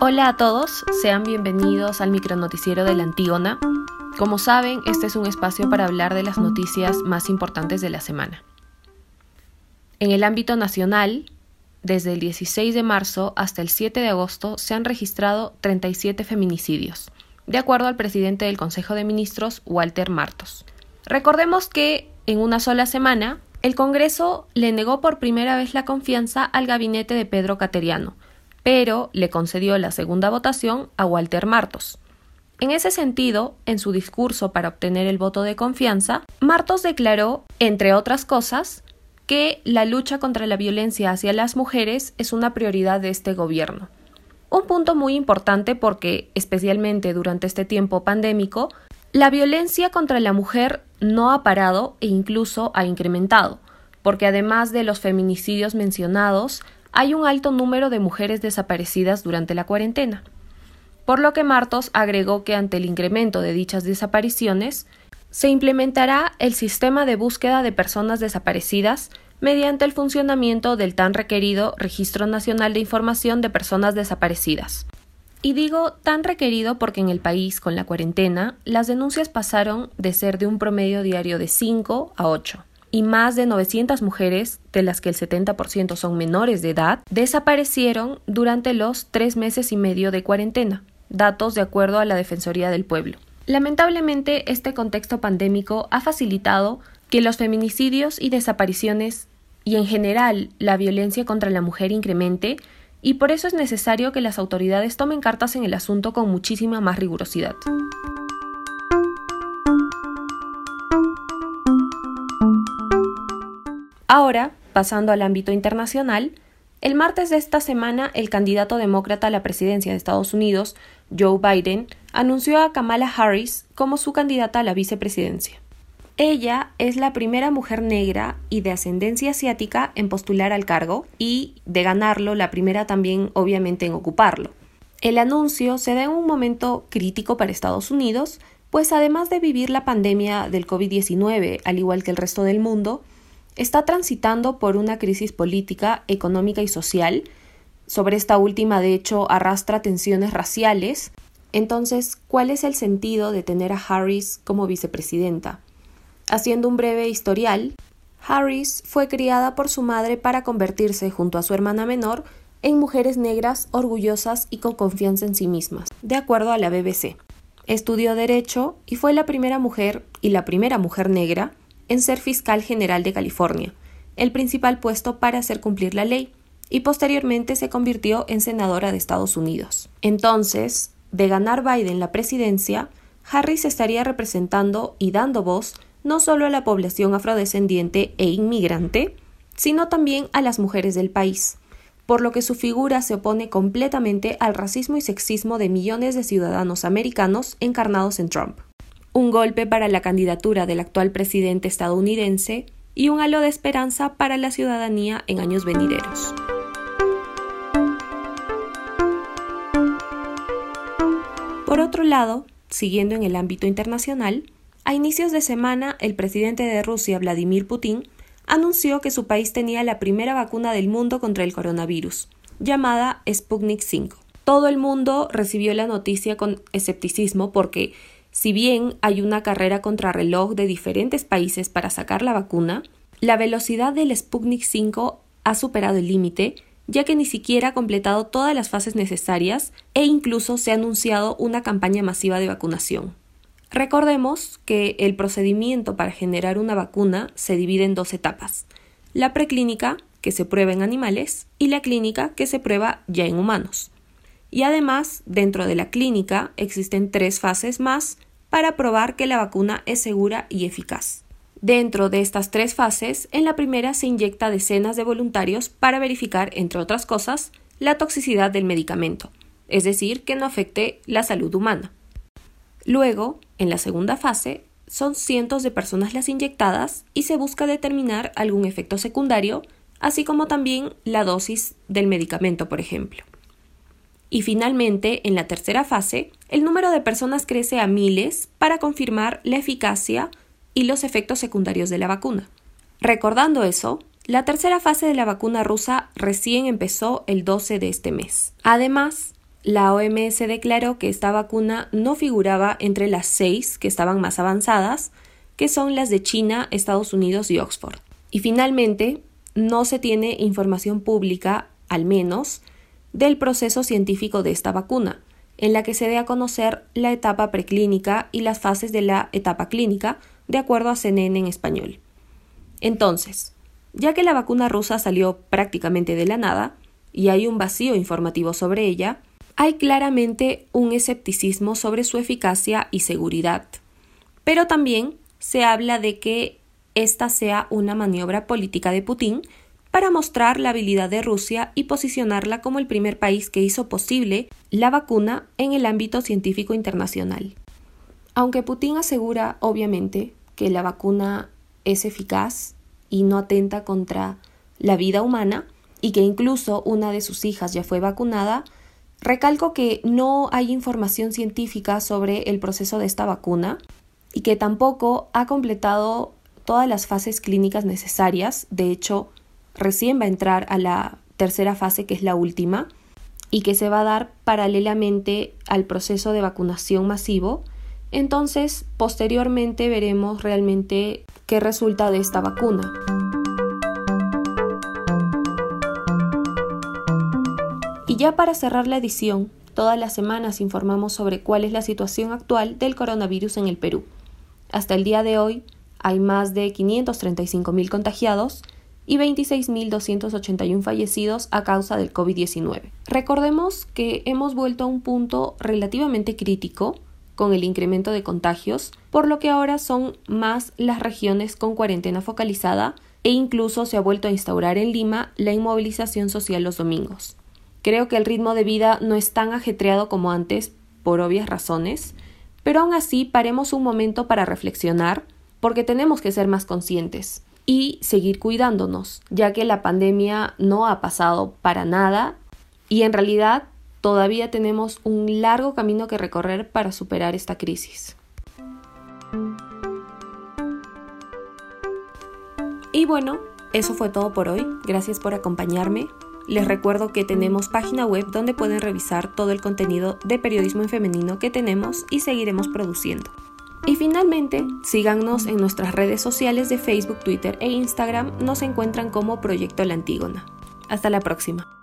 Hola a todos, sean bienvenidos al micronoticiero de la Antígona. Como saben, este es un espacio para hablar de las noticias más importantes de la semana. En el ámbito nacional, desde el 16 de marzo hasta el 7 de agosto se han registrado 37 feminicidios, de acuerdo al presidente del Consejo de Ministros, Walter Martos. Recordemos que en una sola semana, el Congreso le negó por primera vez la confianza al gabinete de Pedro Cateriano, pero le concedió la segunda votación a Walter Martos. En ese sentido, en su discurso para obtener el voto de confianza, Martos declaró, entre otras cosas, que la lucha contra la violencia hacia las mujeres es una prioridad de este gobierno. Un punto muy importante porque, especialmente durante este tiempo pandémico, la violencia contra la mujer no ha parado e incluso ha incrementado, porque además de los feminicidios mencionados, hay un alto número de mujeres desaparecidas durante la cuarentena. Por lo que Martos agregó que ante el incremento de dichas desapariciones, se implementará el sistema de búsqueda de personas desaparecidas mediante el funcionamiento del tan requerido Registro Nacional de Información de Personas Desaparecidas. Y digo tan requerido porque en el país, con la cuarentena, las denuncias pasaron de ser de un promedio diario de 5 a 8 y más de 900 mujeres, de las que el 70% son menores de edad, desaparecieron durante los tres meses y medio de cuarentena, datos de acuerdo a la Defensoría del Pueblo. Lamentablemente, este contexto pandémico ha facilitado que los feminicidios y desapariciones y en general la violencia contra la mujer incremente y por eso es necesario que las autoridades tomen cartas en el asunto con muchísima más rigurosidad. Ahora, pasando al ámbito internacional, el martes de esta semana el candidato demócrata a la presidencia de Estados Unidos, Joe Biden, anunció a Kamala Harris como su candidata a la vicepresidencia. Ella es la primera mujer negra y de ascendencia asiática en postular al cargo y, de ganarlo, la primera también obviamente en ocuparlo. El anuncio se da en un momento crítico para Estados Unidos, pues además de vivir la pandemia del COVID-19, al igual que el resto del mundo, está transitando por una crisis política, económica y social. Sobre esta última, de hecho, arrastra tensiones raciales. Entonces, ¿cuál es el sentido de tener a Harris como vicepresidenta? Haciendo un breve historial, Harris fue criada por su madre para convertirse, junto a su hermana menor, en mujeres negras orgullosas y con confianza en sí mismas, de acuerdo a la BBC. Estudió Derecho y fue la primera mujer y la primera mujer negra en ser fiscal general de California, el principal puesto para hacer cumplir la ley, y posteriormente se convirtió en senadora de Estados Unidos. Entonces, de ganar Biden la presidencia, Harris estaría representando y dando voz no solo a la población afrodescendiente e inmigrante, sino también a las mujeres del país, por lo que su figura se opone completamente al racismo y sexismo de millones de ciudadanos americanos encarnados en Trump un golpe para la candidatura del actual presidente estadounidense y un halo de esperanza para la ciudadanía en años venideros. Por otro lado, siguiendo en el ámbito internacional, a inicios de semana el presidente de Rusia, Vladimir Putin, anunció que su país tenía la primera vacuna del mundo contra el coronavirus, llamada Sputnik 5. Todo el mundo recibió la noticia con escepticismo porque si bien hay una carrera contrarreloj de diferentes países para sacar la vacuna, la velocidad del Sputnik 5 ha superado el límite, ya que ni siquiera ha completado todas las fases necesarias e incluso se ha anunciado una campaña masiva de vacunación. Recordemos que el procedimiento para generar una vacuna se divide en dos etapas. La preclínica, que se prueba en animales, y la clínica, que se prueba ya en humanos. Y además, dentro de la clínica existen tres fases más para probar que la vacuna es segura y eficaz. Dentro de estas tres fases, en la primera se inyecta decenas de voluntarios para verificar, entre otras cosas, la toxicidad del medicamento, es decir, que no afecte la salud humana. Luego, en la segunda fase, son cientos de personas las inyectadas y se busca determinar algún efecto secundario, así como también la dosis del medicamento, por ejemplo. Y finalmente, en la tercera fase, el número de personas crece a miles para confirmar la eficacia y los efectos secundarios de la vacuna. Recordando eso, la tercera fase de la vacuna rusa recién empezó el 12 de este mes. Además, la OMS declaró que esta vacuna no figuraba entre las seis que estaban más avanzadas, que son las de China, Estados Unidos y Oxford. Y finalmente, no se tiene información pública, al menos, del proceso científico de esta vacuna, en la que se dé a conocer la etapa preclínica y las fases de la etapa clínica, de acuerdo a CNN en español. Entonces, ya que la vacuna rusa salió prácticamente de la nada, y hay un vacío informativo sobre ella, hay claramente un escepticismo sobre su eficacia y seguridad. Pero también se habla de que esta sea una maniobra política de Putin para mostrar la habilidad de Rusia y posicionarla como el primer país que hizo posible la vacuna en el ámbito científico internacional. Aunque Putin asegura, obviamente, que la vacuna es eficaz y no atenta contra la vida humana, y que incluso una de sus hijas ya fue vacunada, recalco que no hay información científica sobre el proceso de esta vacuna y que tampoco ha completado todas las fases clínicas necesarias. De hecho, recién va a entrar a la tercera fase, que es la última, y que se va a dar paralelamente al proceso de vacunación masivo. Entonces, posteriormente veremos realmente qué resulta de esta vacuna. Y ya para cerrar la edición, todas las semanas informamos sobre cuál es la situación actual del coronavirus en el Perú. Hasta el día de hoy hay más de 535.000 contagiados, y 26.281 fallecidos a causa del COVID-19. Recordemos que hemos vuelto a un punto relativamente crítico con el incremento de contagios, por lo que ahora son más las regiones con cuarentena focalizada e incluso se ha vuelto a instaurar en Lima la inmovilización social los domingos. Creo que el ritmo de vida no es tan ajetreado como antes, por obvias razones, pero aún así paremos un momento para reflexionar, porque tenemos que ser más conscientes y seguir cuidándonos, ya que la pandemia no ha pasado para nada y en realidad todavía tenemos un largo camino que recorrer para superar esta crisis. Y bueno, eso fue todo por hoy. Gracias por acompañarme. Les recuerdo que tenemos página web donde pueden revisar todo el contenido de periodismo en femenino que tenemos y seguiremos produciendo. Y finalmente, síganos en nuestras redes sociales de Facebook, Twitter e Instagram. Nos encuentran como Proyecto La Antígona. Hasta la próxima.